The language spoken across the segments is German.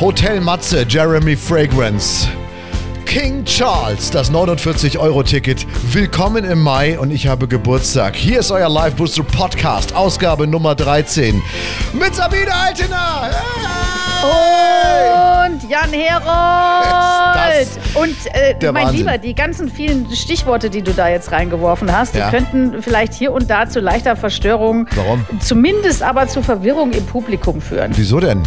Hotel Matze, Jeremy Fragrance. King Charles, das 49-Euro-Ticket. Willkommen im Mai und ich habe Geburtstag. Hier ist euer Live Booster Podcast, Ausgabe Nummer 13. Mit Sabine Altena. Hey! Und Jan Herold. Und äh, mein Wahnsinn. Lieber, die ganzen vielen Stichworte, die du da jetzt reingeworfen hast, Ja. die könnten vielleicht hier und da zu leichter Verstörung, Warum? zumindest aber zu Verwirrung im Publikum führen. Wieso denn?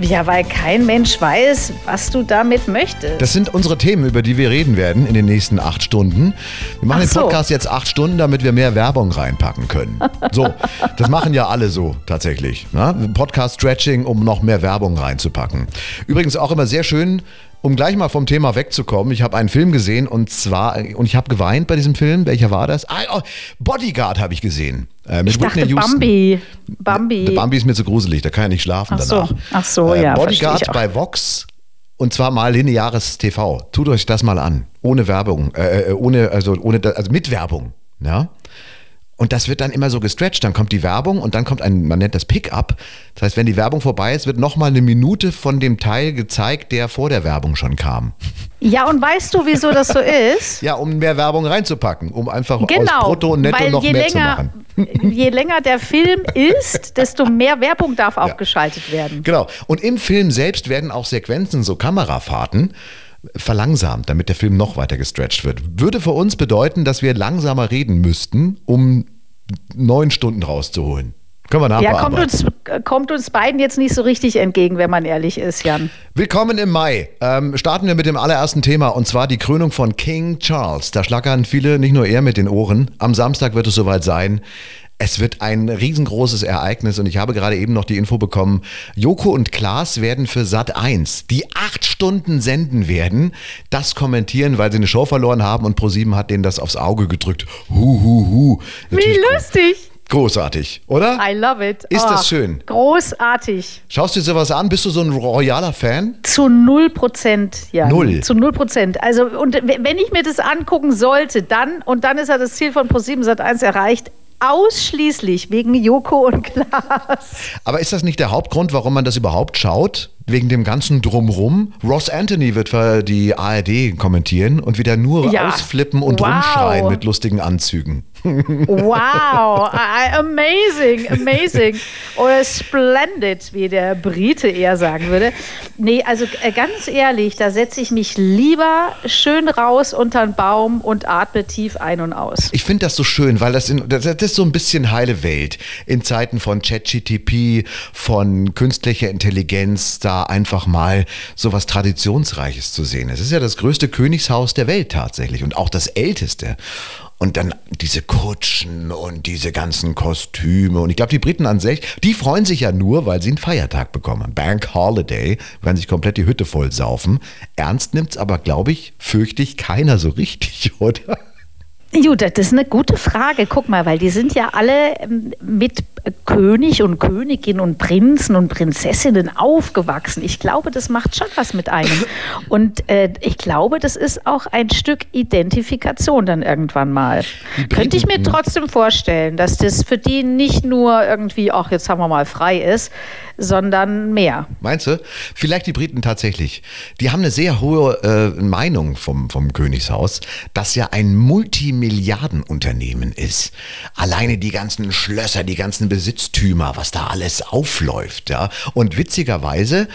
Ja, weil kein Mensch weiß, was du damit möchtest. Das sind unsere Themen, über die wir reden werden in den nächsten acht Stunden. Wir machen Ach den so. Podcast jetzt acht Stunden, damit wir mehr Werbung reinpacken können. So, das machen ja alle so tatsächlich. Ne? Podcast-Stretching, um noch mehr Werbung reinzupacken. Übrigens auch immer sehr schön, um gleich mal vom Thema wegzukommen. Ich habe einen Film gesehen und zwar, und ich habe geweint bei diesem Film. Welcher war das? Ah, oh, Bodyguard habe ich gesehen. Äh, mit ich dachte Whitney Houston. Bambi. Bambi. Der Bambi ist mir zu gruselig, da kann er nicht schlafen Ach so. danach. Ach so, Äh, ja, Bodyguard ich bei Vox und zwar mal lineares TV. Tut euch das mal an. Ohne Werbung, äh, äh, ohne, also, ohne, also mit Werbung. Ja? Und das wird dann immer so gestretcht. Dann kommt die Werbung und dann kommt ein, man nennt das Pick-up. Das heißt, wenn die Werbung vorbei ist, wird nochmal eine Minute von dem Teil gezeigt, der vor der Werbung schon kam. Ja, und weißt du, wieso das so ist? Ja, um mehr Werbung reinzupacken, um einfach aus Genau, Brutto und Netto noch mehr länger, zu machen. je länger der Film ist, desto mehr Werbung darf auch geschaltet werden. Genau. Und im Film selbst werden auch Sequenzen, so Kamerafahrten, verlangsamt, damit der Film noch weiter gestretcht wird. Würde für uns bedeuten, dass wir langsamer reden müssten, um neun Stunden rauszuholen. Können wir Ja, kommt uns, kommt uns beiden jetzt nicht so richtig entgegen, wenn man ehrlich ist, Jan. Willkommen im Mai. Ähm, starten wir mit dem allerersten Thema und zwar die Krönung von King Charles. Da schlackern viele, nicht nur er mit den Ohren. Am Samstag wird es soweit sein. Es wird ein riesengroßes Ereignis und ich habe gerade eben noch die Info bekommen, Joko und Klaas werden für Sat 1, die acht Stunden senden werden, das kommentieren, weil sie eine Show verloren haben und ProSieben hat denen das aufs Auge gedrückt. Hu, hu, hu. Wie lustig. Großartig, oder? I love it. Ist Oh, das schön? Großartig. Schaust du dir sowas an? Bist du so ein royaler Fan? Zu null Prozent, ja. Null? Zu null Prozent. Also, und wenn ich mir das angucken sollte, dann, und dann ist ja das Ziel von ProSieben Sat 1 erreicht, ausschließlich wegen Joko und Klaas. Aber ist das nicht der Hauptgrund, warum man das überhaupt schaut? Wegen dem ganzen Drumrum? Ross Anthony wird für die ARD kommentieren und wieder nur Ja. ausflippen und Wow. rumschreien mit lustigen Anzügen. Wow, amazing, amazing. Oder splendid, wie der Brite eher sagen würde. Nee, also äh, ganz ehrlich, da setze ich mich lieber schön raus unter den Baum und atme tief ein und aus. Ich finde das so schön, weil das, in, das ist so ein bisschen heile Welt. In Zeiten von ChatGTP, von künstlicher Intelligenz, da einfach mal so was Traditionsreiches zu sehen. Es ist ja das größte Königshaus der Welt tatsächlich und auch das älteste. Und dann diese Kutschen und diese ganzen Kostüme. Und ich glaube, die Briten an sich, die freuen sich ja nur, weil sie einen Feiertag bekommen. Bank Holiday, werden sich komplett die Hütte voll saufen. Ernst nimmt's aber, glaube ich, fürchte ich keiner so richtig, oder? Gut, das ist eine gute Frage. Guck mal, weil die sind ja alle ähm, mit König und Königin und Prinzen und Prinzessinnen aufgewachsen. Ich glaube, das macht schon was mit einem. Und äh, ich glaube, das ist auch ein Stück Identifikation dann irgendwann mal. Könnte ich mir trotzdem vorstellen, dass das für die nicht nur irgendwie, ach, jetzt haben wir mal frei ist, sondern mehr. Meinst du? Vielleicht die Briten tatsächlich. Die haben eine sehr hohe äh, Meinung vom, vom Königshaus, das ja ein Multimilliardenunternehmen ist. Alleine die ganzen Schlösser, die ganzen Besitztümer, was da alles aufläuft. Ja? Und witzigerweise,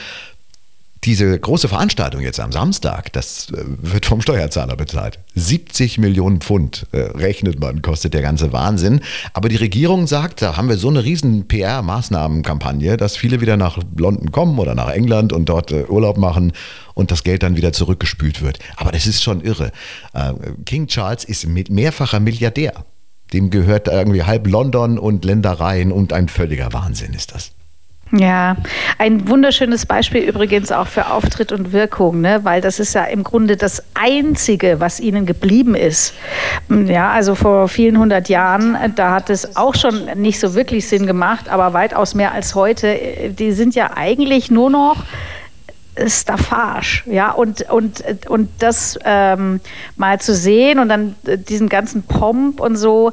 diese große Veranstaltung jetzt am Samstag, das äh, wird vom Steuerzahler bezahlt. 70 Millionen Pfund äh, rechnet man, kostet der ganze Wahnsinn. Aber die Regierung sagt, da haben wir so eine riesen PR-Maßnahmenkampagne, dass viele wieder nach London kommen oder nach England und dort äh, Urlaub machen und das Geld dann wieder zurückgespült wird. Aber das ist schon irre. Äh, King Charles ist mit mehrfacher Milliardär. Dem gehört irgendwie halb London und Ländereien und ein völliger Wahnsinn ist das. Ja, ein wunderschönes Beispiel übrigens auch für Auftritt und Wirkung, ne? weil das ist ja im Grunde das Einzige, was ihnen geblieben ist. Ja, also vor vielen hundert Jahren, äh, da hat es auch schon nicht so wirklich Sinn gemacht, aber weitaus mehr als heute. Äh, Die sind ja eigentlich nur noch Staffage, ja, und, und, und das ähm, mal zu sehen und dann äh, diesen ganzen Pomp und so,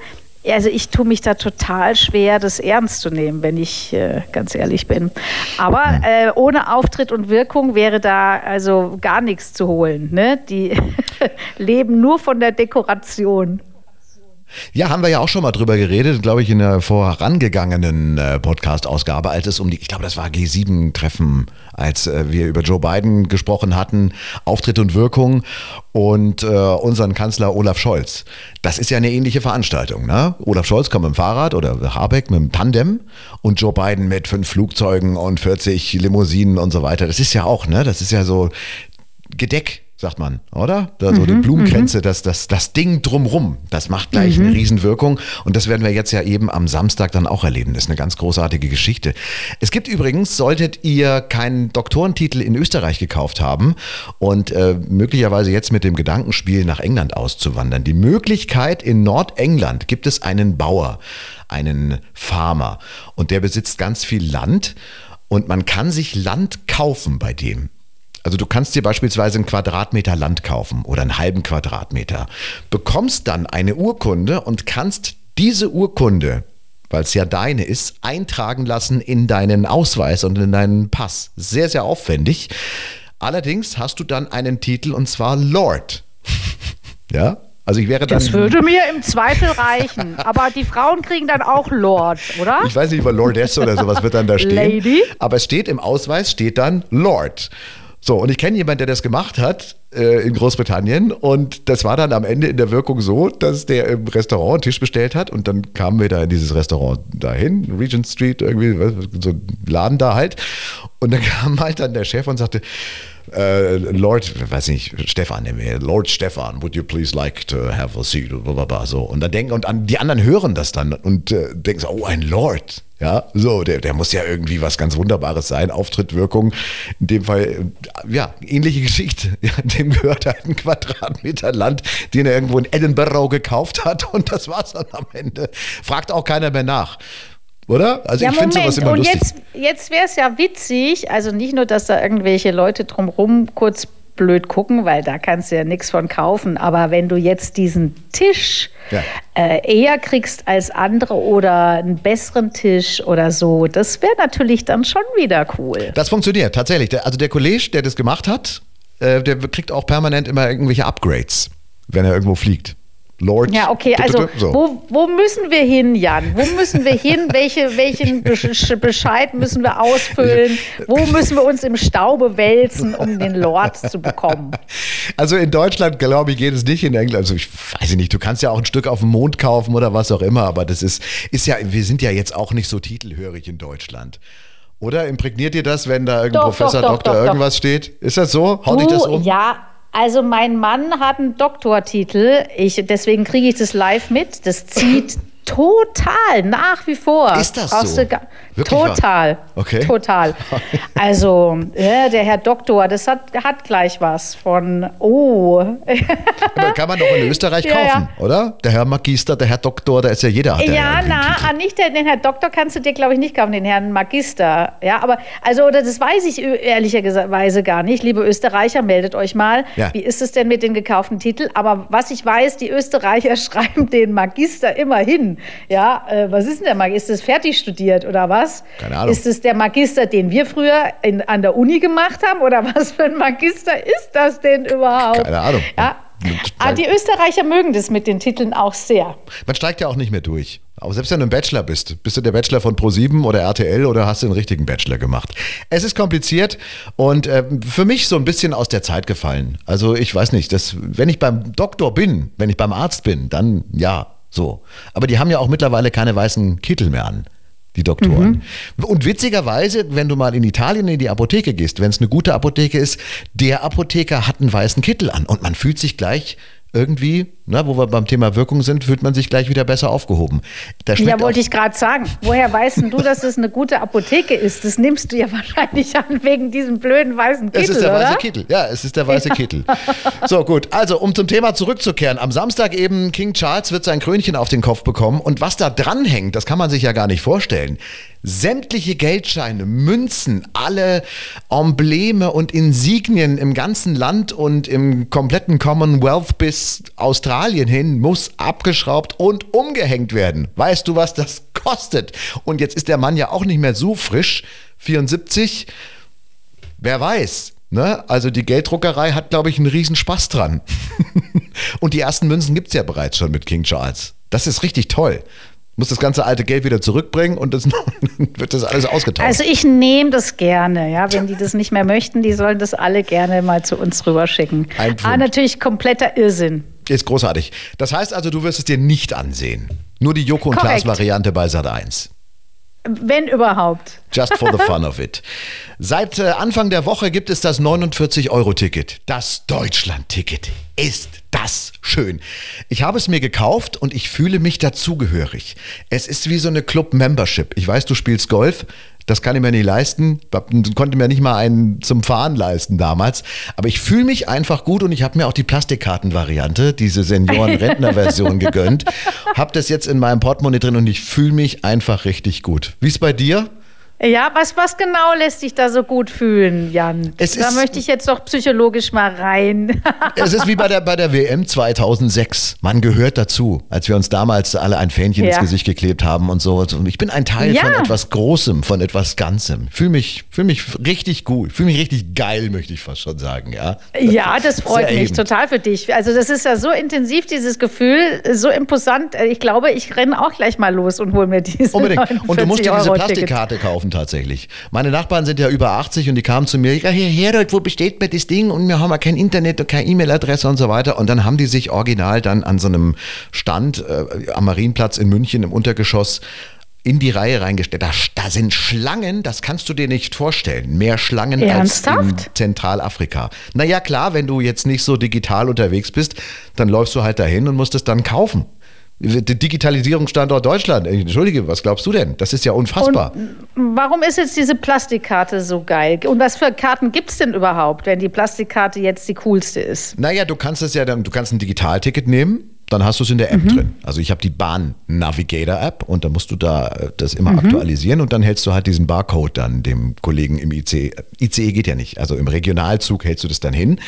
also ich tue mich da total schwer, das ernst zu nehmen, wenn ich äh, ganz ehrlich bin. Aber äh, ohne Auftritt und Wirkung wäre da also gar nichts zu holen. Ne? Die leben nur von der Dekoration. Ja, haben wir ja auch schon mal drüber geredet, glaube ich, in der vorangegangenen äh, Podcast-Ausgabe, als es um die, ich glaube, das war G7-Treffen, als äh, wir über Joe Biden gesprochen hatten, Auftritt und Wirkung und äh, unseren Kanzler Olaf Scholz. Das ist ja eine ähnliche Veranstaltung, ne? Olaf Scholz kommt mit dem Fahrrad oder Habeck mit dem Tandem und Joe Biden mit fünf Flugzeugen und 40 Limousinen und so weiter. Das ist ja auch, ne? Das ist ja so Gedeck sagt man, oder? Da so mhm, die Blumenkränze, mhm. das, das, das Ding drumrum, das macht gleich mhm. eine Riesenwirkung. Und das werden wir jetzt ja eben am Samstag dann auch erleben. Das ist eine ganz großartige Geschichte. Es gibt übrigens, solltet ihr keinen Doktorentitel in Österreich gekauft haben und äh, möglicherweise jetzt mit dem Gedankenspiel nach England auszuwandern, die Möglichkeit in Nordengland gibt es einen Bauer, einen Farmer und der besitzt ganz viel Land und man kann sich Land kaufen bei dem. Also du kannst dir beispielsweise einen Quadratmeter Land kaufen oder einen halben Quadratmeter, bekommst dann eine Urkunde und kannst diese Urkunde, weil es ja deine ist, eintragen lassen in deinen Ausweis und in deinen Pass. Sehr, sehr aufwendig. Allerdings hast du dann einen Titel und zwar Lord. ja, also ich wäre dann. Das würde mir im Zweifel reichen. Aber die Frauen kriegen dann auch Lord, oder? Ich weiß nicht, über Lordess oder sowas wird dann da stehen. Lady? Aber es steht im Ausweis, steht dann Lord. So, und ich kenne jemanden, der das gemacht hat äh, in Großbritannien. Und das war dann am Ende in der Wirkung so, dass der im Restaurant einen Tisch bestellt hat. Und dann kamen wir da in dieses Restaurant dahin, Regent Street, irgendwie, so ein Laden da halt. Und dann kam halt dann der Chef und sagte, Uh, Lord, weiß nicht, Stefan, Lord Stefan, would you please like to have a seat? So. Und dann denken, und an, die anderen hören das dann und äh, denken so, oh, ein Lord. Ja, so, der, der muss ja irgendwie was ganz Wunderbares sein. Auftrittwirkung, in dem Fall, äh, ja, ähnliche Geschichte. Ja, dem gehört halt ein Quadratmeter Land, den er irgendwo in Edinburgh gekauft hat und das war's dann am Ende. Fragt auch keiner mehr nach. Oder? Also ja, ich finde sowas immer und lustig. Jetzt, jetzt wäre es ja witzig, also nicht nur, dass da irgendwelche Leute drumherum kurz blöd gucken, weil da kannst du ja nichts von kaufen. Aber wenn du jetzt diesen Tisch ja. äh, eher kriegst als andere oder einen besseren Tisch oder so, das wäre natürlich dann schon wieder cool. Das funktioniert tatsächlich. Also der Kollege, der das gemacht hat, äh, der kriegt auch permanent immer irgendwelche Upgrades, wenn er irgendwo fliegt. Lord. Ja, okay, also so. wo, wo müssen wir hin, Jan? Wo müssen wir hin? Welche, welchen Bescheid müssen wir ausfüllen? Wo müssen wir uns im Staube wälzen, um den Lord zu bekommen? Also in Deutschland, glaube ich, geht es nicht in England. Also ich weiß nicht, du kannst ja auch ein Stück auf dem Mond kaufen oder was auch immer, aber das ist, ist ja, wir sind ja jetzt auch nicht so titelhörig in Deutschland. Oder imprägniert ihr das, wenn da irgendein Professor, doch, doch, Doktor, doch, irgendwas steht? Ist das so? Haut dich das um? Ja, also mein Mann hat einen Doktortitel, ich, deswegen kriege ich das live mit. Das zieht Total, nach wie vor. Ist das Brauchst so? Total. Okay. Total. Also, ja, der Herr Doktor, das hat, hat gleich was von, oh. Aber kann man doch in Österreich kaufen, ja, oder? Der Herr Magister, der Herr Doktor, da ist ja jeder. Ja, na, ah, nicht den, den Herr Doktor kannst du dir, glaube ich, nicht kaufen, den Herrn Magister. Ja, aber, also, das weiß ich ehrlicherweise gar nicht. Liebe Österreicher, meldet euch mal. Ja. Wie ist es denn mit den gekauften Titeln? Aber was ich weiß, die Österreicher schreiben den Magister immer hin. Ja, äh, was ist denn der Magister? Ist das fertig studiert oder was? Keine Ahnung. Ist es der Magister, den wir früher in, an der Uni gemacht haben? Oder was für ein Magister ist das denn überhaupt? Keine Ahnung. Ja. Aber die Österreicher mögen das mit den Titeln auch sehr. Man steigt ja auch nicht mehr durch. Aber selbst wenn du ein Bachelor bist, bist du der Bachelor von Pro7 oder RTL oder hast du einen richtigen Bachelor gemacht? Es ist kompliziert und äh, für mich so ein bisschen aus der Zeit gefallen. Also ich weiß nicht, dass, wenn ich beim Doktor bin, wenn ich beim Arzt bin, dann ja, so. Aber die haben ja auch mittlerweile keine weißen Kittel mehr an die Doktoren. Mhm. Und witzigerweise, wenn du mal in Italien in die Apotheke gehst, wenn es eine gute Apotheke ist, der Apotheker hat einen weißen Kittel an und man fühlt sich gleich irgendwie, ne, wo wir beim Thema Wirkung sind, fühlt man sich gleich wieder besser aufgehoben. ja, wollte ich gerade sagen. Woher weißt du, dass es eine gute Apotheke ist? Das nimmst du ja wahrscheinlich an wegen diesem blöden weißen Kittel. Es ist der oder? weiße Kittel. Ja, es ist der weiße ja. Kittel. So, gut. Also, um zum Thema zurückzukehren. Am Samstag eben, King Charles wird sein Krönchen auf den Kopf bekommen. Und was da dranhängt, das kann man sich ja gar nicht vorstellen. Sämtliche Geldscheine, Münzen, alle Embleme und Insignien im ganzen Land und im kompletten Commonwealth bis Australien hin muss abgeschraubt und umgehängt werden. Weißt du, was das kostet? Und jetzt ist der Mann ja auch nicht mehr so frisch, 74. Wer weiß. Ne? Also die Gelddruckerei hat, glaube ich, einen riesen Spaß dran. und die ersten Münzen gibt es ja bereits schon mit King Charles. Das ist richtig toll muss das ganze alte Geld wieder zurückbringen und das wird das alles ausgetauscht. Also ich nehme das gerne, ja. Wenn die das nicht mehr möchten, die sollen das alle gerne mal zu uns rüberschicken. Ein Aber natürlich kompletter Irrsinn. Ist großartig. Das heißt also, du wirst es dir nicht ansehen. Nur die Joko und Klaas Variante bei Sat 1. Wenn überhaupt. Just for the fun of it. Seit äh, Anfang der Woche gibt es das 49-Euro-Ticket. Das Deutschland-Ticket. Ist das schön. Ich habe es mir gekauft und ich fühle mich dazugehörig. Es ist wie so eine Club-Membership. Ich weiß, du spielst Golf. Das kann ich mir nicht leisten. Konnte mir nicht mal einen zum Fahren leisten damals. Aber ich fühle mich einfach gut und ich habe mir auch die Plastikkarten-Variante, diese Senioren-Rentner-Version gegönnt. Habe das jetzt in meinem Portemonnaie drin und ich fühle mich einfach richtig gut. Wie ist bei dir? Ja, was, was genau lässt dich da so gut fühlen, Jan? Es da möchte ich jetzt doch psychologisch mal rein. es ist wie bei der, bei der WM 2006. Man gehört dazu, als wir uns damals alle ein Fähnchen ja. ins Gesicht geklebt haben und so. Ich bin ein Teil ja. von etwas Großem, von etwas Ganzem. Fühle mich, fühl mich richtig gut, fühle mich richtig geil, möchte ich fast schon sagen. Ja, ja das freut Sehr mich eben. total für dich. Also das ist ja so intensiv, dieses Gefühl, so imposant. Ich glaube, ich renne auch gleich mal los und hole mir diese Unbedingt. Und du musst dir diese Plastikkarte kaufen tatsächlich. Meine Nachbarn sind ja über 80 und die kamen zu mir, ja, Herr Herold, wo besteht mir das Ding? Und wir haben ja kein Internet und keine E-Mail-Adresse und so weiter. Und dann haben die sich original dann an so einem Stand äh, am Marienplatz in München im Untergeschoss in die Reihe reingestellt. Da, da, sind Schlangen, das kannst du dir nicht vorstellen. Mehr Schlangen Ernsthaft? als in Zentralafrika. Naja, klar, wenn du jetzt nicht so digital unterwegs bist, dann läufst du halt dahin und musst es dann kaufen. Digitalisierungsstandort Deutschland. Entschuldige, was glaubst du denn? Das ist ja unfassbar. Und warum ist jetzt diese Plastikkarte so geil? Und was für Karten gibt es denn überhaupt, wenn die Plastikkarte jetzt die coolste ist? Naja, du kannst es ja dann, du kannst ein Digitalticket nehmen dann hast du es in der App mhm. drin. Also ich habe die Bahn Navigator App und dann musst du da äh, das immer mhm. aktualisieren und dann hältst du halt diesen Barcode dann dem Kollegen im ICE. ICE geht ja nicht, also im Regionalzug hältst du das dann hin.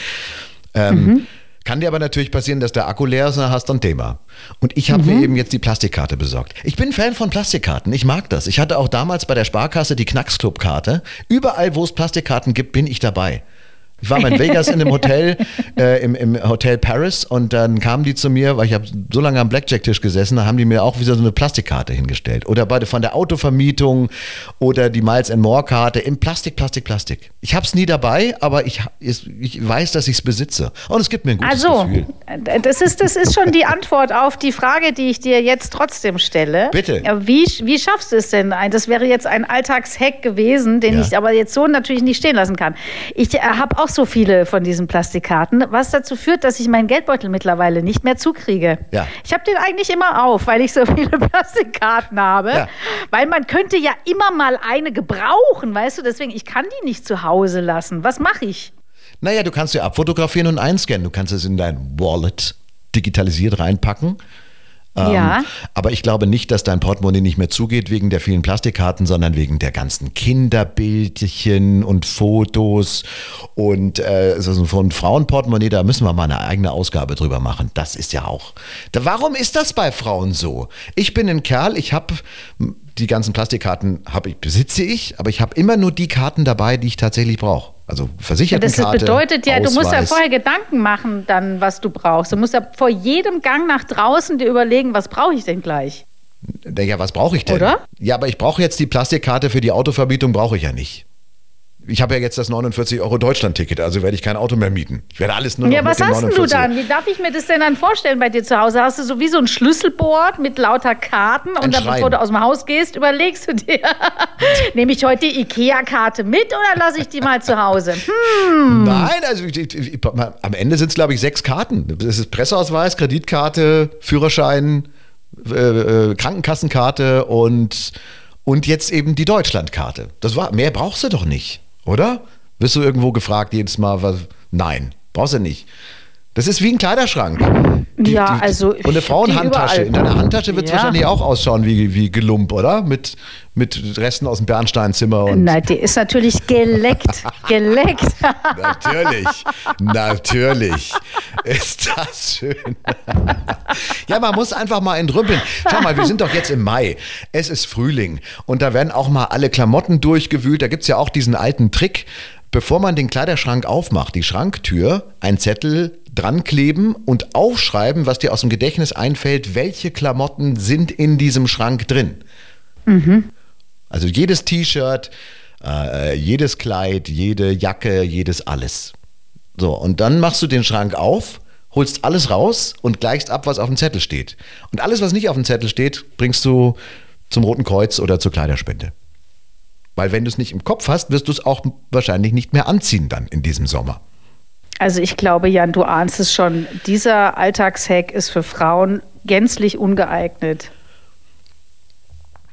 Ähm, mhm. Kann dir aber natürlich passieren, dass der Akku leer ist, dann hast du ein Thema. Und ich habe mhm. mir eben jetzt die Plastikkarte besorgt. Ich bin Fan von Plastikkarten. Ich mag das. Ich hatte auch damals bei der Sparkasse die Knacksclub-Karte. Überall, wo es Plastikkarten gibt, bin ich dabei. Ich war mal in Vegas in einem Hotel, äh, im, im Hotel Paris und dann kamen die zu mir, weil ich habe so lange am Blackjack-Tisch gesessen, da haben die mir auch wieder so eine Plastikkarte hingestellt. Oder bei, von der Autovermietung oder die Miles and More-Karte in Plastik, Plastik, Plastik. Ich habe es nie dabei, aber ich, ich weiß, dass ich es besitze. Und es gibt mir ein gutes also, Gefühl. Das ist, das ist schon die Antwort auf die Frage, die ich dir jetzt trotzdem stelle. Bitte. Wie, wie schaffst du es denn? Das wäre jetzt ein Alltagshack gewesen, den ja. ich aber jetzt so natürlich nicht stehen lassen kann. Ich äh, habe auch so viele von diesen Plastikkarten, was dazu führt, dass ich meinen Geldbeutel mittlerweile nicht mehr zukriege. Ja. Ich habe den eigentlich immer auf, weil ich so viele Plastikkarten habe. Ja. Weil man könnte ja immer mal eine gebrauchen, weißt du? Deswegen, ich kann die nicht zu Hause lassen. Was mache ich? Naja, du kannst sie abfotografieren und einscannen. Du kannst es in dein Wallet digitalisiert reinpacken ähm, ja. Aber ich glaube nicht, dass dein Portemonnaie nicht mehr zugeht wegen der vielen Plastikkarten, sondern wegen der ganzen Kinderbildchen und Fotos und äh, also von Frauenportemonnaie, da müssen wir mal eine eigene Ausgabe drüber machen. Das ist ja auch. Da, warum ist das bei Frauen so? Ich bin ein Kerl, ich habe die ganzen Plastikkarten habe ich, besitze ich, aber ich habe immer nur die Karten dabei, die ich tatsächlich brauche. Also Versichertenkarte. Das bedeutet ja, Ausweis. du musst ja vorher Gedanken machen, dann was du brauchst. Du musst ja vor jedem Gang nach draußen dir überlegen, was brauche ich denn gleich? Ja, was brauche ich denn? Oder? Ja, aber ich brauche jetzt die Plastikkarte für die Autovermietung, brauche ich ja nicht ich habe ja jetzt das 49 Euro Deutschland-Ticket, also werde ich kein Auto mehr mieten. Ich werde alles nur noch Ja, was hast 49. du dann? Wie darf ich mir das denn dann vorstellen bei dir zu Hause? Hast du so wie so ein Schlüsselboard mit lauter Karten und dann, bevor du aus dem Haus gehst, überlegst du dir, nehme ich heute die IKEA-Karte mit oder lasse ich die mal zu Hause? Hm. Nein, also ich, ich, am Ende sind es, glaube ich, sechs Karten. Das ist Presseausweis, Kreditkarte, Führerschein, äh, äh, Krankenkassenkarte und, und jetzt eben die Deutschlandkarte. Das war, mehr brauchst du doch nicht. Oder? Wirst du irgendwo gefragt jedes Mal, was? Nein, brauchst du nicht. Das ist wie ein Kleiderschrank. Die, Ja, die, also Und eine Frauenhandtasche. In deiner. Handtasche wird es Ja. wahrscheinlich auch ausschauen wie, wie Gelump, oder? Mit, mit Resten aus dem Bernsteinzimmer und. Na, die ist natürlich geleckt. geleckt. Natürlich, natürlich ist das schön. ja, man muss einfach mal entrümpeln. Schau mal, wir sind doch jetzt im Mai. Es ist Frühling und da werden auch mal alle Klamotten durchgewühlt. Da gibt es ja auch diesen alten Trick. Bevor man den Kleiderschrank aufmacht, die Schranktür, ein Zettel dran kleben und aufschreiben, was dir aus dem Gedächtnis einfällt, welche Klamotten sind in diesem Schrank drin. Also jedes T-Shirt, äh, jedes Kleid, jede Jacke, jedes alles. So, und dann machst du den Schrank auf, holst alles raus und gleichst ab, was auf dem Zettel steht. Und alles, was nicht auf dem Zettel steht, bringst du zum Roten Kreuz oder zur Kleiderspende. Weil wenn du es nicht im Kopf hast, wirst du es auch wahrscheinlich nicht mehr anziehen dann in diesem Sommer. Also ich glaube, Jan, du ahnst es schon. Dieser Alltagshack ist für Frauen gänzlich ungeeignet.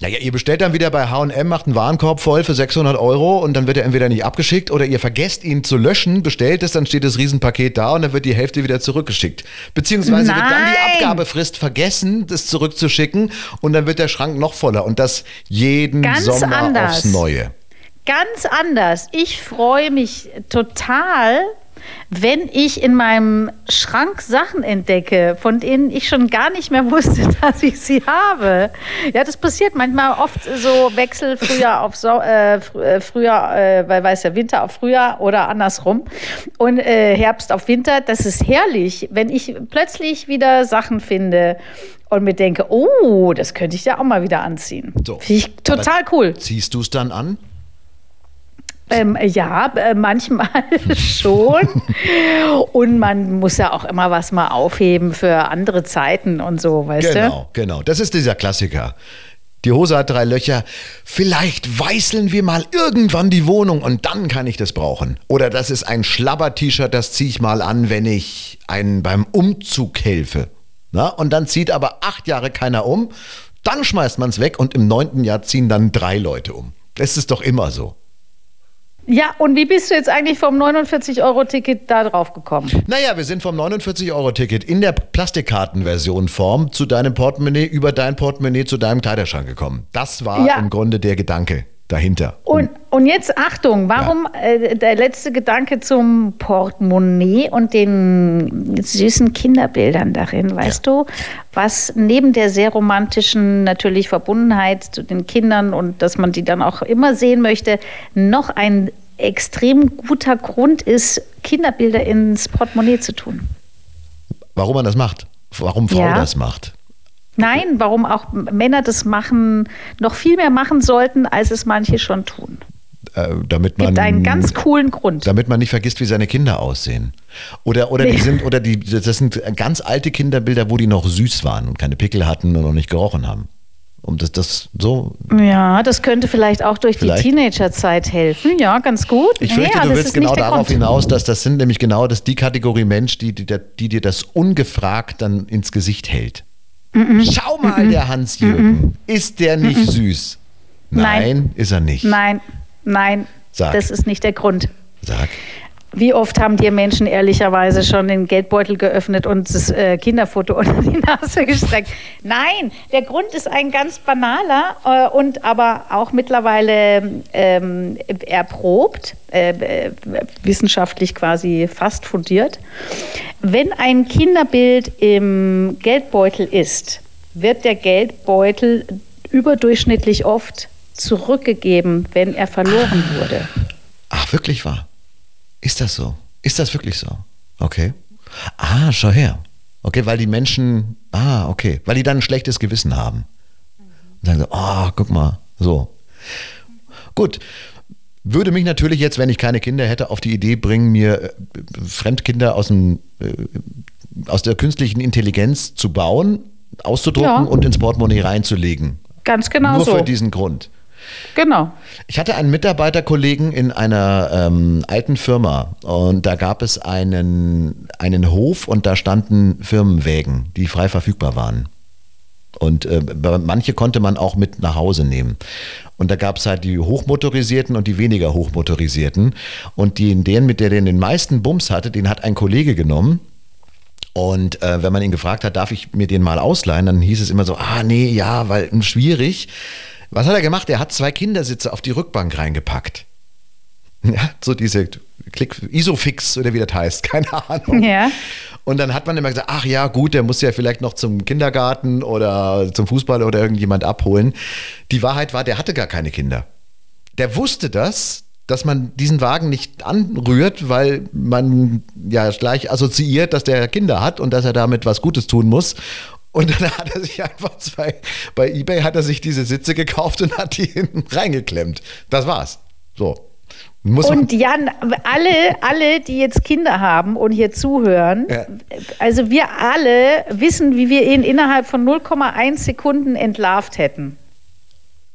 Naja, ihr bestellt dann wieder bei H&M, macht einen Warenkorb voll für 600 Euro und dann wird er entweder nicht abgeschickt oder ihr vergesst ihn zu löschen, bestellt es, dann steht das Riesenpaket da und dann wird die Hälfte wieder zurückgeschickt. Beziehungsweise wird dann die Nein! Abgabefrist vergessen, das zurückzuschicken und dann wird der Schrank noch voller und das jeden Ganz Sommer anders. aufs Neue. Ganz anders. Ich freue mich total, wenn ich in meinem Schrank Sachen entdecke, von denen ich schon gar nicht mehr wusste, dass ich sie habe. Ja, das passiert manchmal oft so Wechsel Frühjahr auf so äh, äh, Frühjahr, äh, weil weiß ja Winter auf Frühjahr oder andersrum und äh, Herbst auf Winter. Das ist herrlich, wenn ich plötzlich wieder Sachen finde und mir denke, oh, das könnte ich ja auch mal wieder anziehen. So. Finde ich total cool. Ziehst du es dann an? Ähm, ja, äh, manchmal schon. Und man muss ja auch immer was mal aufheben für andere Zeiten und so, weißt Genau, genau. Das ist dieser Klassiker. Die Hose hat drei Löcher. Vielleicht weißeln wir mal irgendwann die Wohnung und dann kann ich das brauchen. Oder das ist ein Schlabber-T-Shirt, das ziehe ich mal an, wenn ich einen beim Umzug helfe. Na, und dann zieht aber acht Jahre keiner um. Dann schmeißt man es weg und im neunten Jahr ziehen dann drei Leute um. Das ist doch immer so. Ja, und wie bist du jetzt eigentlich vom 49-Euro-Ticket da drauf gekommen? Naja, wir sind vom 49-Euro-Ticket in der Plastikkartenversion Form zu deinem Portemonnaie, über dein Portemonnaie zu deinem Kleiderschrank gekommen. Das war Ja. im Grunde der Gedanke dahinter. Und, und jetzt Achtung, warum äh, der letzte Gedanke zum Portemonnaie und den süßen Kinderbildern darin, weißt du, was neben der sehr romantischen natürlich Verbundenheit zu den Kindern und dass man die dann auch immer sehen möchte, noch ein extrem guter Grund ist, Kinderbilder ins Portemonnaie zu tun. Warum man das macht? Warum Frau Ja. das macht? Nein, warum auch Männer das machen, noch viel mehr machen sollten, als es manche schon tun. Äh, damit man Gibt einen ganz coolen Grund. damit man nicht vergisst, wie seine Kinder aussehen. Oder, oder die Nee. sind, oder die, das sind ganz alte Kinderbilder, wo die noch süß waren und keine Pickel hatten und noch nicht gerochen haben. Um das, das so. Ja, das könnte vielleicht auch durch Vielleicht. die Teenagerzeit helfen. Ja, ganz gut. Ich fürchte, ja, du das willst genau darauf hinaus, dass das sind nämlich genau das die Kategorie Mensch, die, die, die dir das ungefragt dann ins Gesicht hält. Schau mal, der Hans-Jürgen. Ist der nicht süß? Nein, Nein. ist er nicht. Nein, nein, Sag. das ist nicht der Grund. Sag. Wie oft haben dir Menschen ehrlicherweise schon den Geldbeutel geöffnet und das äh, Kinderfoto unter die Nase gestreckt? Nein, der Grund ist ein ganz banaler äh, und aber auch mittlerweile ähm, erprobt, äh, äh, wissenschaftlich quasi fast fundiert. Wenn ein Kinderbild im Geldbeutel ist, wird der Geldbeutel überdurchschnittlich oft zurückgegeben, wenn er verloren wurde. Ach, wirklich wahr? Ist das so? Ist das wirklich so? Okay. Ah, schau her. Okay, weil die Menschen, ah, okay, weil die dann ein schlechtes Gewissen haben. Und sagen so, oh, guck mal, so. Gut. Würde mich natürlich jetzt, wenn ich keine Kinder hätte, auf die Idee bringen, mir äh, Fremdkinder aus, dem, äh, aus der künstlichen Intelligenz zu bauen, auszudrucken Ja. und ins Portemonnaie reinzulegen. Ganz genau Nur so. für diesen Grund. Genau. Ich hatte einen Mitarbeiterkollegen in einer ähm, alten Firma und da gab es einen, einen Hof und da standen Firmenwägen, die frei verfügbar waren. Und äh, manche konnte man auch mit nach Hause nehmen. Und da gab es halt die hochmotorisierten und die weniger hochmotorisierten. Und die, den, mit der den den meisten Bums hatte, den hat ein Kollege genommen Und äh, wenn man ihn gefragt hat, darf ich mir den mal ausleihen, dann hieß es immer so, ah nee, ja, weil hm, schwierig. Was hat er gemacht? Er hat zwei Kindersitze auf die Rückbank reingepackt. Ja, so diese Klick, Isofix oder wie das heißt, keine Ahnung. Ja. Und dann hat man immer gesagt, ach ja, gut, der muss ja vielleicht noch zum Kindergarten oder zum Fußball oder irgendjemand abholen. Die Wahrheit war, der hatte gar keine Kinder. Der wusste das, dass man diesen Wagen nicht anrührt, weil man ja gleich assoziiert, dass der Kinder hat und dass er damit was Gutes tun muss. Und dann hat er sich einfach zwei, bei eBay hat er sich diese Sitze gekauft und hat die hinten reingeklemmt. Das war's. So. Muss und Jan, alle, alle, die jetzt Kinder haben und hier zuhören, ja. also wir alle wissen, wie wir ihn innerhalb von 0,1 Sekunden entlarvt hätten.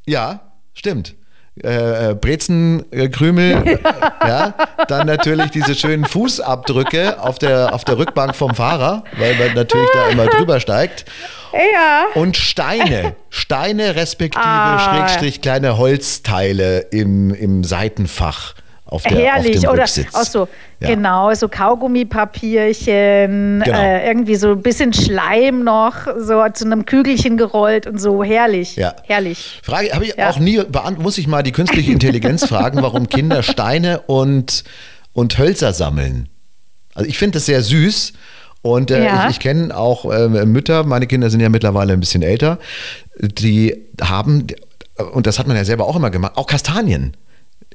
Ja, stimmt. Äh, äh Brezenkrümel, ja. dann natürlich diese schönen Fußabdrücke auf der, auf der Rückbank vom Fahrer, weil man natürlich da immer drüber steigt. Ja. Und Steine, Steine respektive ah. Schrägstrich kleine Holzteile im, im Seitenfach auf der Herrlich, auf dem oder Rücksitz. auch so, ja. genau, so Kaugummipapierchen, genau. äh, irgendwie so ein bisschen Schleim noch, so zu einem Kügelchen gerollt und so, herrlich, ja. herrlich. Frage habe ich ja. auch nie beantwortet, muss ich mal die künstliche Intelligenz fragen, warum Kinder Steine und, und Hölzer sammeln. Also ich finde das sehr süß. Und äh, ja. ich, ich kenne auch äh, Mütter, meine Kinder sind ja mittlerweile ein bisschen älter, die haben, und das hat man ja selber auch immer gemacht, auch Kastanien.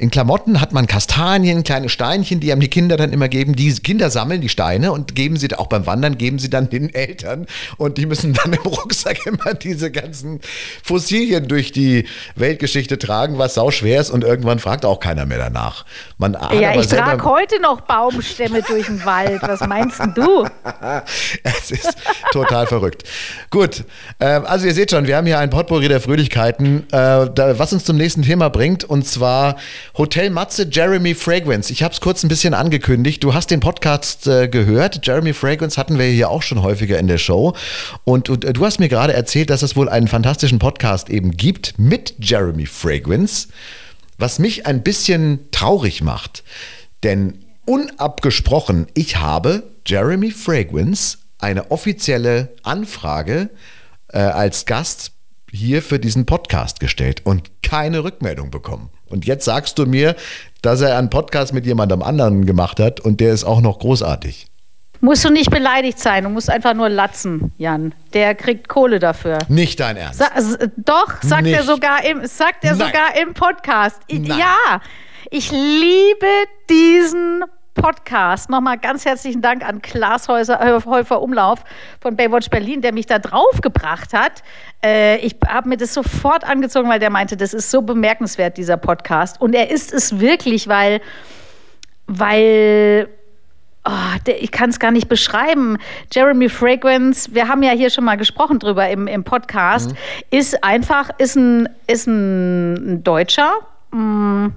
In Klamotten hat man Kastanien, kleine Steinchen, die einem die Kinder dann immer geben. Die Kinder sammeln die Steine und geben sie auch beim Wandern, geben sie dann den Eltern. Und die müssen dann im Rucksack immer diese ganzen Fossilien durch die Weltgeschichte tragen, was sau schwer ist. Und irgendwann fragt auch keiner mehr danach. Man ja, ich trage heute noch Baumstämme durch den Wald. Was meinst du? es ist total verrückt. Gut, ähm, also ihr seht schon, wir haben hier ein Potpourri der Fröhlichkeiten, äh, was uns zum nächsten Thema bringt. Und zwar Hotel Matze Jeremy Fragrance. Ich habe es kurz ein bisschen angekündigt. Du hast den Podcast äh, gehört. Jeremy Fragrance hatten wir hier auch schon häufiger in der Show. Und, und äh, du hast mir gerade erzählt, dass es wohl einen fantastischen Podcast eben gibt mit Jeremy Fragrance, was mich ein bisschen traurig macht. Denn unabgesprochen, ich habe Jeremy Fragrance eine offizielle Anfrage äh, als Gast hier für diesen Podcast gestellt und keine Rückmeldung bekommen. Und jetzt sagst du mir, dass er einen Podcast mit jemandem anderen gemacht hat und der ist auch noch großartig. Musst du nicht beleidigt sein, du musst einfach nur latzen, Jan. Der kriegt Kohle dafür. Nicht dein Ernst. Sa doch, sagt nicht. er sogar im, sagt er sogar im Podcast. Nein. Ja, ich liebe diesen Podcast. Nochmal ganz herzlichen Dank an Klaas äh, Häufer Umlauf von Baywatch Berlin, der mich da drauf gebracht hat. Äh, ich habe mir das sofort angezogen, weil der meinte, das ist so bemerkenswert, dieser Podcast. Und er ist es wirklich, weil, weil Oh, der, ich kann es gar nicht beschreiben. Jeremy Fragrance, wir haben ja hier schon mal gesprochen drüber im, im Podcast, mhm. ist einfach, ist ein, ist ein Deutscher. Mh, mm,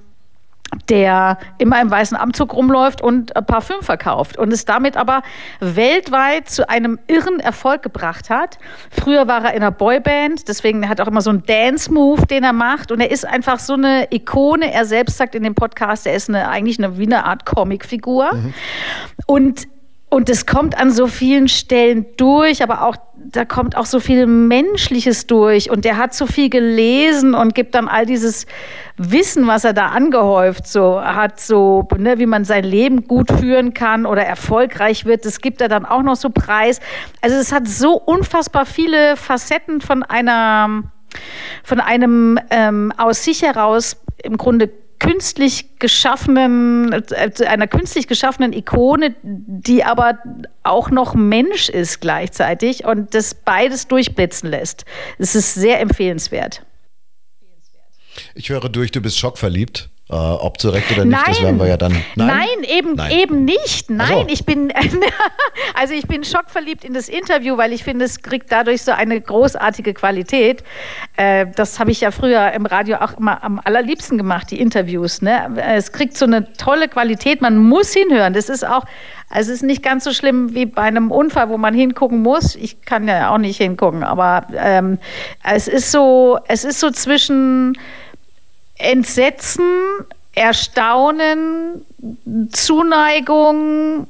der immer im weißen Anzug rumläuft und Parfüm verkauft und es damit aber weltweit zu einem irren Erfolg gebracht hat. Früher war er in einer Boyband, deswegen hat er auch immer so einen Dance-Move, den er macht und er ist einfach so eine Ikone. Er selbst sagt in dem Podcast, er ist eine, eigentlich eine, wie eine Art Comicfigur mhm. und und es kommt an so vielen Stellen durch, aber auch da kommt auch so viel Menschliches durch. Und der hat so viel gelesen und gibt dann all dieses Wissen, was er da angehäuft so hat, so ne, wie man sein Leben gut führen kann oder erfolgreich wird. Das gibt er dann auch noch so preis. Also es hat so unfassbar viele Facetten von einer von einem ähm, aus sich heraus im Grunde künstlich geschaffenen, äh, einer künstlich geschaffenen Ikone, die aber auch noch Mensch ist gleichzeitig und das beides durchblitzen lässt. Es ist sehr empfehlenswert. Ich höre durch, du bist schockverliebt. Äh, ob zu Recht oder nicht, nein, das werden wir ja dann. Nein, nein eben, nein. eben nicht. Nein, so. ich bin also ich bin schockverliebt in das Interview, weil ich finde, es kriegt dadurch so eine großartige Qualität. Äh, das habe ich ja früher im Radio auch immer am allerliebsten gemacht, die Interviews. Ne? Es kriegt so eine tolle Qualität, man muss hinhören. Das ist auch, also es ist nicht ganz so schlimm wie bei einem Unfall, wo man hingucken muss. Ich kann ja auch nicht hingucken, aber ähm, es ist so, es ist so zwischen Entsetzen, Erstaunen, Zuneigung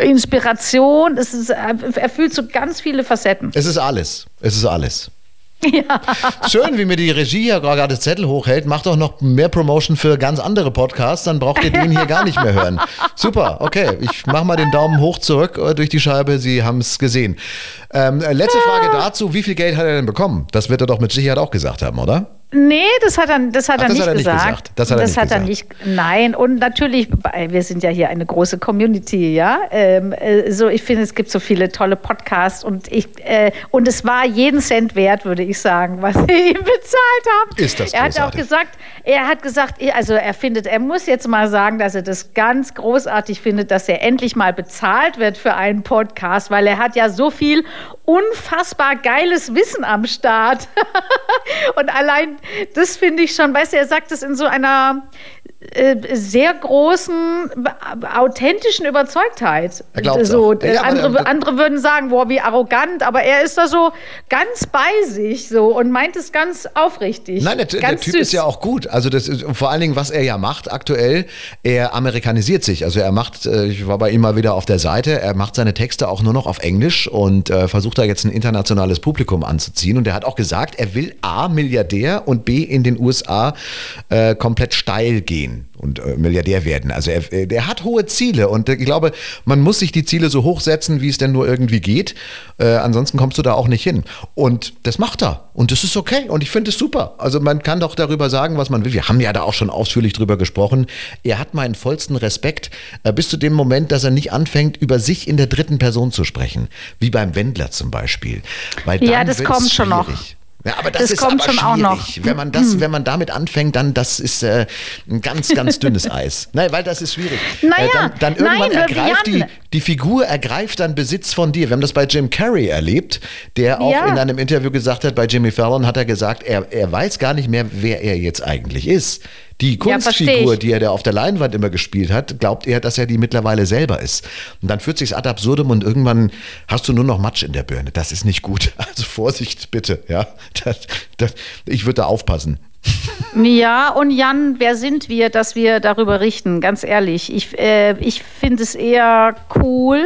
Inspiration. Es ist, er fühlt so ganz viele Facetten. Es ist alles. Es ist alles. Ja. Schön, wie mir die Regie ja gerade Zettel hochhält. Macht doch noch mehr Promotion für ganz andere Podcasts, dann braucht ihr den hier gar nicht mehr hören. Super, okay. Ich mache mal den Daumen hoch zurück äh, durch die Scheibe. Sie haben es gesehen. Ähm, letzte Frage dazu: Wie viel Geld hat er denn bekommen? Das wird er doch mit Sicherheit auch gesagt haben, oder? Nee, das hat er, das hat Ach, er, das nicht, hat er gesagt. nicht gesagt. Das hat, das er, nicht hat er nicht. Nein, und natürlich, wir sind ja hier eine große Community, ja. Ähm, äh, so, ich finde, es gibt so viele tolle Podcasts und ich äh, und es war jeden Cent wert, würde ich sagen, was sie ihm bezahlt haben. Ist das Er hat auch gesagt, er hat gesagt, also er findet, er muss jetzt mal sagen, dass er das ganz großartig findet, dass er endlich mal bezahlt wird für einen Podcast, weil er hat ja so viel unfassbar geiles Wissen am Start. und allein das finde ich schon, weißt du, er sagt es in so einer sehr großen, authentischen Überzeugtheit. Er glaubt so, auch. Ja, andere, andere würden sagen, boah, wie arrogant, aber er ist da so ganz bei sich so und meint es ganz aufrichtig. Nein, der, der Typ süß. ist ja auch gut. Also das ist vor allen Dingen, was er ja macht aktuell, er amerikanisiert sich. Also er macht, äh, ich war bei ihm mal wieder auf der Seite, er macht seine Texte auch nur noch auf Englisch und äh, versucht da jetzt ein internationales Publikum anzuziehen. Und er hat auch gesagt, er will A, Milliardär und B, in den USA äh, komplett steil gehen gehen und äh, Milliardär werden. Also er, er hat hohe Ziele und ich glaube, man muss sich die Ziele so hoch setzen, wie es denn nur irgendwie geht. Äh, ansonsten kommst du da auch nicht hin. Und das macht er. Und das ist okay. Und ich finde es super. Also man kann doch darüber sagen, was man will. Wir haben ja da auch schon ausführlich drüber gesprochen. Er hat meinen vollsten Respekt äh, bis zu dem Moment, dass er nicht anfängt, über sich in der dritten Person zu sprechen. Wie beim Wendler zum Beispiel. Weil ja, das kommt schon noch. Ja, aber das, das ist kommt aber schon auch noch. Wenn man das, wenn man damit anfängt, dann das ist äh, ein ganz, ganz dünnes Eis. Nein, weil das ist schwierig. Naja, äh, dann, dann irgendwann nein, ergreift die, die Figur ergreift dann Besitz von dir. Wir haben das bei Jim Carrey erlebt, der auch ja. in einem Interview gesagt hat, bei Jimmy Fallon hat er gesagt, er, er weiß gar nicht mehr, wer er jetzt eigentlich ist. Die Kunstfigur, ja, die er da auf der Leinwand immer gespielt hat, glaubt er, dass er die mittlerweile selber ist. Und dann führt sich's ad absurdum und irgendwann hast du nur noch Matsch in der Birne. Das ist nicht gut. Also Vorsicht bitte, ja. Das, das, ich würde da aufpassen. Ja, und Jan, wer sind wir, dass wir darüber richten? Ganz ehrlich, ich, äh, ich finde es eher cool,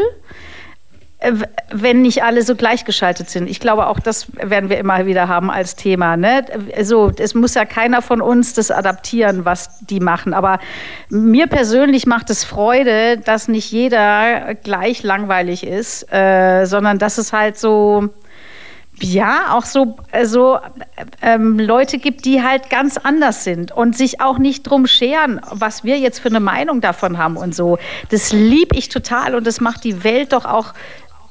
wenn nicht alle so gleichgeschaltet sind. Ich glaube, auch das werden wir immer wieder haben als Thema. Ne? Also, es muss ja keiner von uns das adaptieren, was die machen. Aber mir persönlich macht es Freude, dass nicht jeder gleich langweilig ist, äh, sondern dass es halt so ja, auch so, so ähm, Leute gibt, die halt ganz anders sind und sich auch nicht drum scheren, was wir jetzt für eine Meinung davon haben und so. Das liebe ich total und das macht die Welt doch auch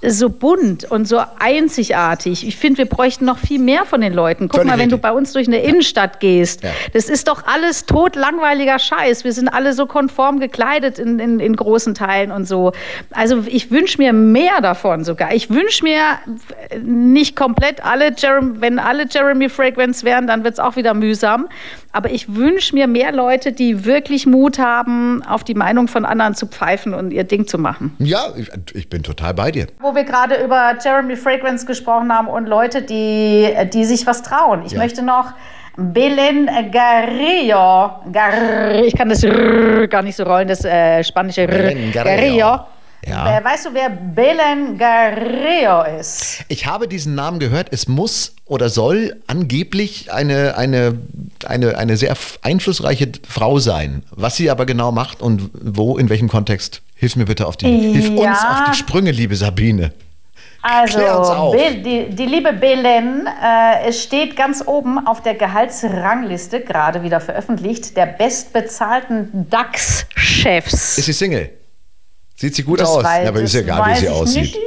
so bunt und so einzigartig. Ich finde, wir bräuchten noch viel mehr von den Leuten. Guck Völlig mal, wenn richtig. du bei uns durch eine ja. Innenstadt gehst, ja. das ist doch alles totlangweiliger Scheiß. Wir sind alle so konform gekleidet in, in, in großen Teilen und so. Also ich wünsche mir mehr davon sogar. Ich wünsche mir nicht komplett alle, Jeremy, wenn alle Jeremy Fragrance wären, dann wird es auch wieder mühsam. Aber ich wünsche mir mehr Leute, die wirklich Mut haben, auf die Meinung von anderen zu pfeifen und ihr Ding zu machen. Ja, ich, ich bin total bei dir. Wo wir gerade über Jeremy Fragrance gesprochen haben und Leute, die, die sich was trauen. Ich ja. möchte noch Belen Garrillo. Gar, ich kann das gar nicht so rollen, das äh, spanische Belen Garrillo. Ja. Äh, weißt du, wer Belen Garrillo ist? Ich habe diesen Namen gehört. Es muss oder soll angeblich eine, eine, eine, eine sehr einflussreiche Frau sein. Was sie aber genau macht und wo, in welchem Kontext, hilf mir bitte auf die, ja. hilf uns auf die Sprünge, liebe Sabine. Also, die, die, liebe Belen, äh, es steht ganz oben auf der Gehaltsrangliste, gerade wieder veröffentlicht, der bestbezahlten DAX-Chefs. Ist sie Single? Sieht sie gut das aus? Weiß, ja, aber ist ja egal, wie sie aussieht. Nicht.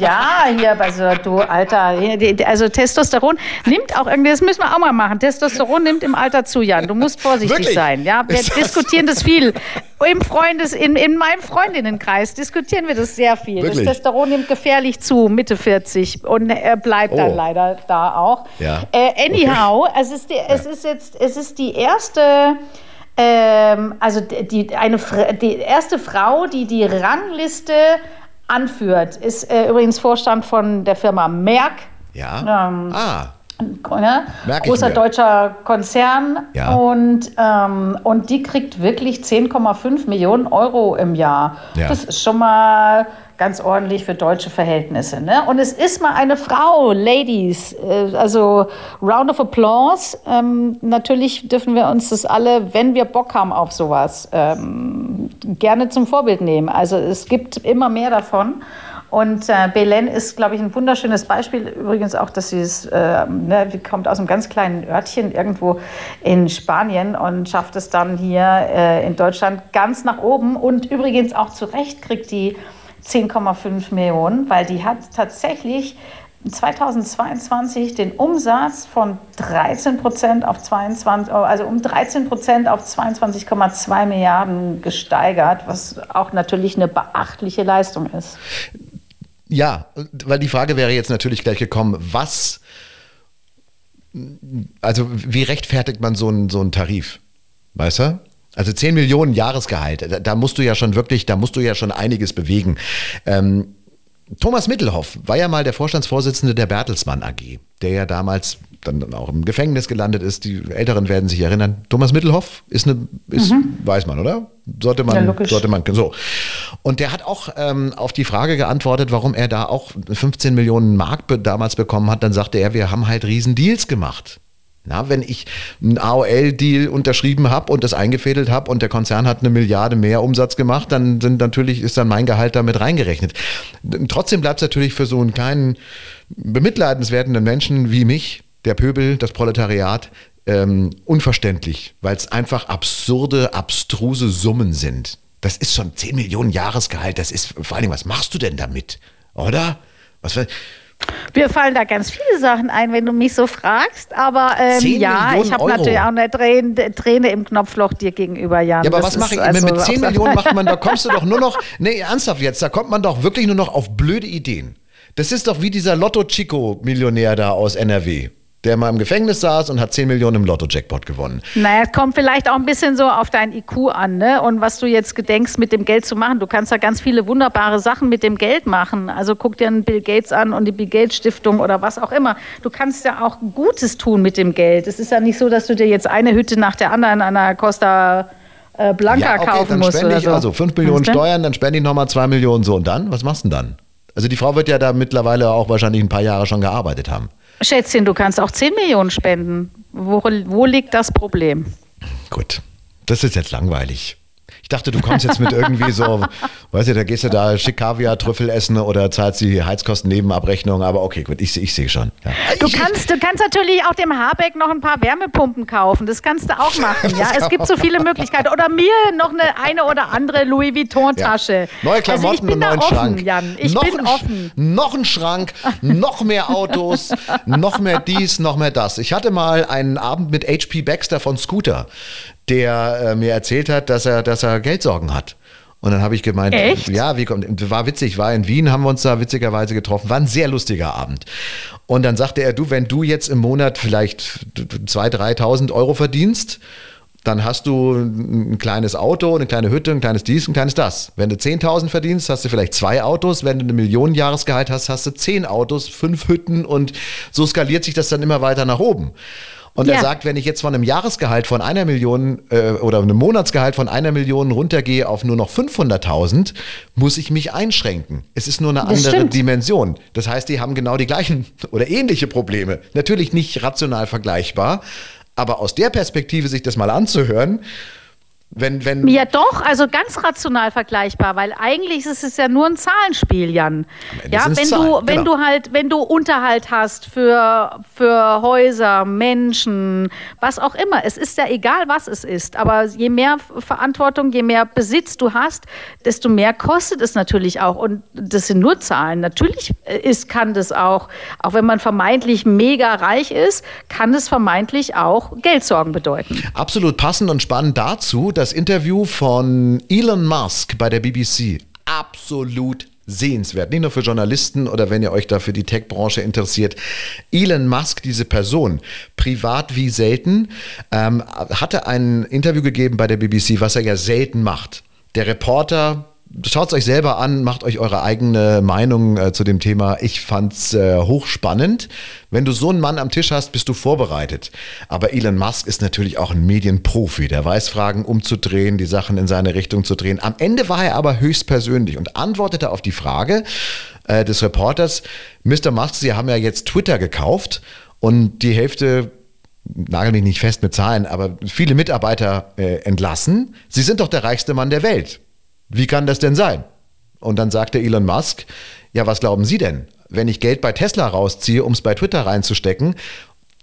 Ja, hier, also du Alter, also Testosteron nimmt auch irgendwie, das müssen wir auch mal machen. Testosteron nimmt im Alter zu, Jan. Du musst vorsichtig Wirklich? sein. Ja, wir das diskutieren das viel. Im Freundes, in, in meinem Freundinnenkreis diskutieren wir das sehr viel. Wirklich? Das Testosteron nimmt gefährlich zu, Mitte 40 und er bleibt oh. dann leider da auch. Ja. Äh, anyhow, okay. es, ist die, es ist jetzt, es ist die erste ähm, also die, eine, die erste Frau, die die Rangliste anführt, ist äh, übrigens Vorstand von der Firma Merck. Ja. Ähm, ah. Ne? Großer deutscher Konzern ja. und, ähm, und die kriegt wirklich 10,5 Millionen Euro im Jahr. Ja. Das ist schon mal ganz ordentlich für deutsche Verhältnisse. Ne? Und es ist mal eine Frau, Ladies, äh, also Round of Applause. Ähm, natürlich dürfen wir uns das alle, wenn wir Bock haben auf sowas, ähm, gerne zum Vorbild nehmen. Also es gibt immer mehr davon. Und äh, Belen ist, glaube ich, ein wunderschönes Beispiel. Übrigens auch, dass sie es, äh, ne, kommt aus einem ganz kleinen Örtchen irgendwo in Spanien und schafft es dann hier äh, in Deutschland ganz nach oben. Und übrigens auch zu Recht kriegt die 10,5 Millionen, weil die hat tatsächlich 2022 den Umsatz von 13 Prozent auf 22, also um 13 Prozent auf 22,2 Milliarden gesteigert, was auch natürlich eine beachtliche Leistung ist. Ja, weil die Frage wäre jetzt natürlich gleich gekommen, was, also wie rechtfertigt man so einen, so einen Tarif? Weißt du? Also 10 Millionen Jahresgehalt, da, da, musst du ja schon wirklich, da musst du ja schon einiges bewegen. Ähm, Thomas Mittelhoff war ja mal der Vorstandsvorsitzende der Bertelsmann AG, der ja damals dann auch im Gefängnis gelandet ist. Die Älteren werden sich erinnern. Thomas Mittelhoff ist eine, ist, mhm. weiß man, oder? Sollte man, ja, sollte man, so. Und der hat auch ähm, auf die Frage geantwortet, warum er da auch 15 Millionen Mark damals bekommen hat. Dann sagte er, wir haben halt riesen Deals gemacht. Na, wenn ich einen AOL-Deal unterschrieben habe und das eingefädelt habe und der Konzern hat eine Milliarde mehr Umsatz gemacht, dann sind natürlich ist dann mein Gehalt damit reingerechnet. Trotzdem bleibt es natürlich für so einen kleinen bemitleidenswerten Menschen wie mich, der Pöbel, das Proletariat, ähm, unverständlich, weil es einfach absurde, abstruse Summen sind. Das ist schon 10 Millionen Jahresgehalt. Das ist vor allem, was machst du denn damit? Oder? Was, mir fallen da ganz viele Sachen ein, wenn du mich so fragst. Aber ähm, ja, Millionen ich habe natürlich auch eine Träne, Träne, im Knopfloch dir gegenüber, Jan. Ja, aber das was mache ich? Also mit 10 Millionen macht man, da kommst du doch nur noch, nee, ernsthaft jetzt, da kommt man doch wirklich nur noch auf blöde Ideen. Das ist doch wie dieser Lotto-Chico-Millionär da aus NRW der mal im Gefängnis saß und hat 10 Millionen im Lotto-Jackpot gewonnen. Naja, es kommt vielleicht auch ein bisschen so auf dein IQ an, ne? Und was du jetzt gedenkst, mit dem Geld zu machen. Du kannst ja ganz viele wunderbare Sachen mit dem Geld machen. Also guck dir einen Bill Gates an und die Bill Gates Stiftung oder was auch immer. Du kannst ja auch Gutes tun mit dem Geld. Es ist ja nicht so, dass du dir jetzt eine Hütte nach der anderen an einer Costa äh, Blanca ja, okay, kaufen dann musst. Spende ich so. also 5 Millionen Steuern, dann spende ich nochmal 2 Millionen so. Und dann? Was machst du denn dann? Also die Frau wird ja da mittlerweile auch wahrscheinlich ein paar Jahre schon gearbeitet haben. Schätzchen, du kannst auch 10 Millionen spenden. Wo, wo liegt das Problem? Gut, das ist jetzt langweilig. Ich dachte, du kommst jetzt mit irgendwie so, weißt du, da gehst du da schick Kaviar, Trüffel essen oder zahlst die Heizkosten-Nebenabrechnung, aber okay, gut, ich, ich sehe schon. Ja. Du, kannst, du kannst natürlich auch dem Habeck noch ein paar Wärmepumpen kaufen, das kannst du auch machen, ja. Es gibt so viele Möglichkeiten. Oder mir noch eine, eine oder andere Louis Vuitton-Tasche. Ja. Neue Klamotten also und neuen offen, Schrank. Jan. Ich noch bin ein, offen. Noch ein Schrank, noch mehr Autos, noch mehr dies, noch mehr das. Ich hatte mal einen Abend mit HP Baxter von Scooter der äh, mir erzählt hat, dass er, dass er Geldsorgen hat. Und dann habe ich gemeint, Echt? ja, wie kommt, war witzig, war in Wien, haben wir uns da witzigerweise getroffen, war ein sehr lustiger Abend. Und dann sagte er, du, wenn du jetzt im Monat vielleicht 2.000, 3.000 Euro verdienst, dann hast du ein kleines Auto, eine kleine Hütte, ein kleines dies, ein kleines das. Wenn du 10.000 verdienst, hast du vielleicht zwei Autos. Wenn du eine Million Jahresgehalt hast, hast du zehn Autos, fünf Hütten und so skaliert sich das dann immer weiter nach oben. Und ja. er sagt, wenn ich jetzt von einem Jahresgehalt von einer Million äh, oder einem Monatsgehalt von einer Million runtergehe auf nur noch 500.000, muss ich mich einschränken. Es ist nur eine das andere stimmt. Dimension. Das heißt, die haben genau die gleichen oder ähnliche Probleme. Natürlich nicht rational vergleichbar, aber aus der Perspektive sich das mal anzuhören, wenn, wenn ja, doch, also ganz rational vergleichbar, weil eigentlich ist es ja nur ein Zahlenspiel, Jan. Ja, wenn Zahlen, du, wenn genau. du halt, wenn du Unterhalt hast für, für Häuser, Menschen, was auch immer, es ist ja egal, was es ist, aber je mehr Verantwortung, je mehr Besitz du hast, desto mehr kostet es natürlich auch. Und das sind nur Zahlen. Natürlich ist, kann das auch, auch wenn man vermeintlich mega reich ist, kann es vermeintlich auch Geldsorgen bedeuten. Absolut passend und spannend dazu das Interview von Elon Musk bei der BBC. Absolut sehenswert. Nicht nur für Journalisten oder wenn ihr euch da für die Tech-Branche interessiert. Elon Musk, diese Person, privat wie selten, ähm, hatte ein Interview gegeben bei der BBC, was er ja selten macht. Der Reporter Schaut es euch selber an, macht euch eure eigene Meinung äh, zu dem Thema. Ich fand's äh, hochspannend. Wenn du so einen Mann am Tisch hast, bist du vorbereitet. Aber Elon Musk ist natürlich auch ein Medienprofi. Der weiß, Fragen umzudrehen, die Sachen in seine Richtung zu drehen. Am Ende war er aber höchstpersönlich und antwortete auf die Frage äh, des Reporters, Mr. Musk, Sie haben ja jetzt Twitter gekauft und die Hälfte nagel mich nicht fest mit Zahlen, aber viele Mitarbeiter äh, entlassen. Sie sind doch der reichste Mann der Welt. Wie kann das denn sein? Und dann sagte Elon Musk, ja, was glauben Sie denn? Wenn ich Geld bei Tesla rausziehe, um es bei Twitter reinzustecken,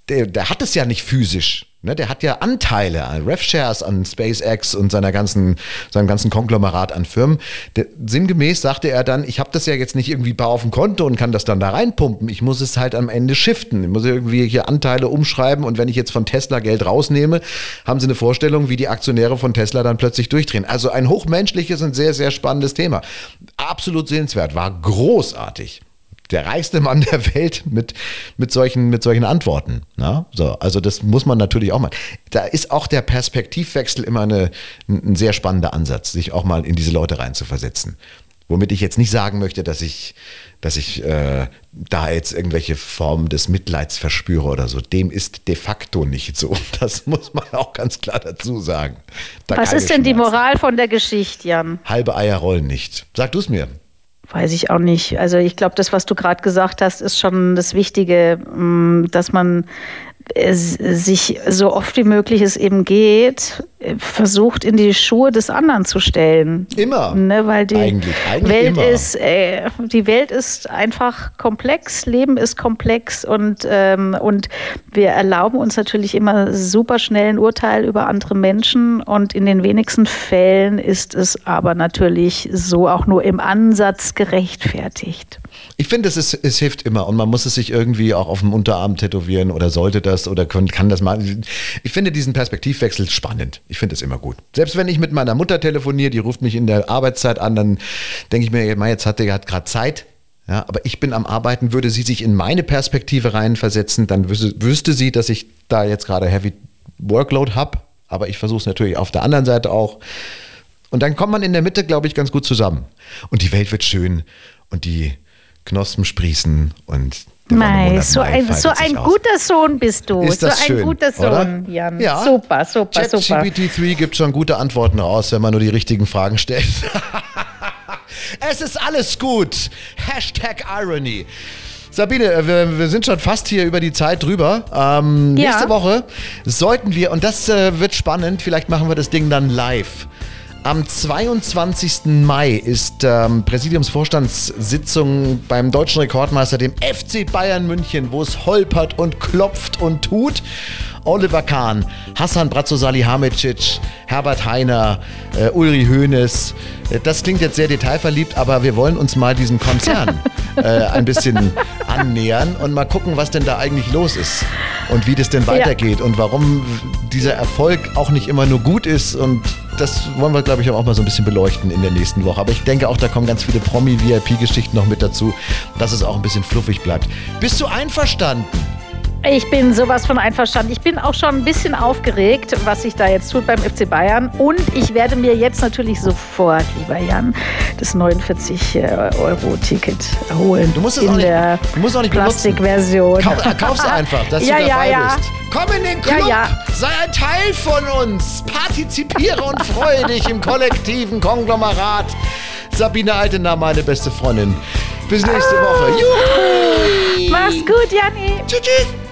der, der hat es ja nicht physisch. Ne, der hat ja Anteile an RevShares, an SpaceX und seiner ganzen, seinem ganzen Konglomerat an Firmen. Der, sinngemäß sagte er dann, ich habe das ja jetzt nicht irgendwie auf dem Konto und kann das dann da reinpumpen. Ich muss es halt am Ende shiften. Ich muss irgendwie hier Anteile umschreiben und wenn ich jetzt von Tesla Geld rausnehme, haben Sie eine Vorstellung, wie die Aktionäre von Tesla dann plötzlich durchdrehen. Also ein hochmenschliches und sehr, sehr spannendes Thema. Absolut sehenswert, war großartig der reichste Mann der Welt mit, mit, solchen, mit solchen Antworten. Na? So, also das muss man natürlich auch mal. Da ist auch der Perspektivwechsel immer eine, ein sehr spannender Ansatz, sich auch mal in diese Leute reinzuversetzen. Womit ich jetzt nicht sagen möchte, dass ich, dass ich äh, da jetzt irgendwelche Formen des Mitleids verspüre oder so. Dem ist de facto nicht so. Das muss man auch ganz klar dazu sagen. Da Was ist denn die Moral von der Geschichte, Jan? Halbe Eier rollen nicht. Sag du es mir. Weiß ich auch nicht. Also ich glaube, das, was du gerade gesagt hast, ist schon das Wichtige, mm, dass man sich so oft wie möglich es eben geht, versucht in die Schuhe des anderen zu stellen. Immer. Ne, weil die eigentlich, eigentlich Welt immer. ist, äh, die Welt ist einfach komplex, Leben ist komplex und, ähm, und wir erlauben uns natürlich immer super schnell ein Urteil über andere Menschen und in den wenigsten Fällen ist es aber natürlich so auch nur im Ansatz gerechtfertigt. Ich finde, es, ist, es hilft immer und man muss es sich irgendwie auch auf dem Unterarm tätowieren oder sollte das oder kann, kann das machen. Ich finde diesen Perspektivwechsel spannend. Ich finde es immer gut. Selbst wenn ich mit meiner Mutter telefoniere, die ruft mich in der Arbeitszeit an, dann denke ich mir, jetzt hat der gerade Zeit. Ja, aber ich bin am Arbeiten, würde sie sich in meine Perspektive reinversetzen, dann wüsste, wüsste sie, dass ich da jetzt gerade Heavy Workload habe. Aber ich versuche es natürlich auf der anderen Seite auch. Und dann kommt man in der Mitte, glaube ich, ganz gut zusammen. Und die Welt wird schön und die Knospen sprießen und Mei, so ein, so ein guter Sohn bist du. Ist das so schön, ein guter Sohn, Jan. Ja. Super, super, Chat super. GPT-3 gibt schon gute Antworten raus, wenn man nur die richtigen Fragen stellt. es ist alles gut. Hashtag Irony. Sabine, äh, wir, wir, sind schon fast hier über die Zeit drüber. Ähm, ja. Nächste Woche sollten wir, und das äh, wird spannend, vielleicht machen wir das Ding dann live. Am 22. Mai ist ähm, Präsidiumsvorstandssitzung beim deutschen Rekordmeister, dem FC Bayern München, wo es holpert und klopft und tut. Oliver Kahn, Hassan Bratzo-Salihamidzic, Herbert Heiner, äh, Ulri Hoeneß. Äh, das klingt jetzt sehr detailverliebt, aber wir wollen uns mal diesem Konzern äh, ein bisschen annähern und mal gucken, was denn da eigentlich los ist und wie das denn weitergeht ja. und warum dieser Erfolg auch nicht immer nur gut ist und das wollen wir, glaube ich, auch mal so ein bisschen beleuchten in der nächsten Woche. Aber ich denke auch, da kommen ganz viele Promi-VIP-Geschichten noch mit dazu, dass es auch ein bisschen fluffig bleibt. Bist du einverstanden? Ich bin sowas von einverstanden. Ich bin auch schon ein bisschen aufgeregt, was sich da jetzt tut beim FC Bayern. Und ich werde mir jetzt natürlich sofort, lieber Jan, das 49-Euro-Ticket holen. Du musst es auch nicht, du musst auch nicht Plastikversion. Kauf, kauf's einfach, dass ja, du dabei ja, ja. bist. Komm in den Club, ja, sei ein Teil von uns, partizipiere und freue dich im kollektiven Konglomerat. Sabine Altener, meine beste Freundin. Bis nächste Woche. Juhu! Mach's gut, Janni. Tschüss. tschüss.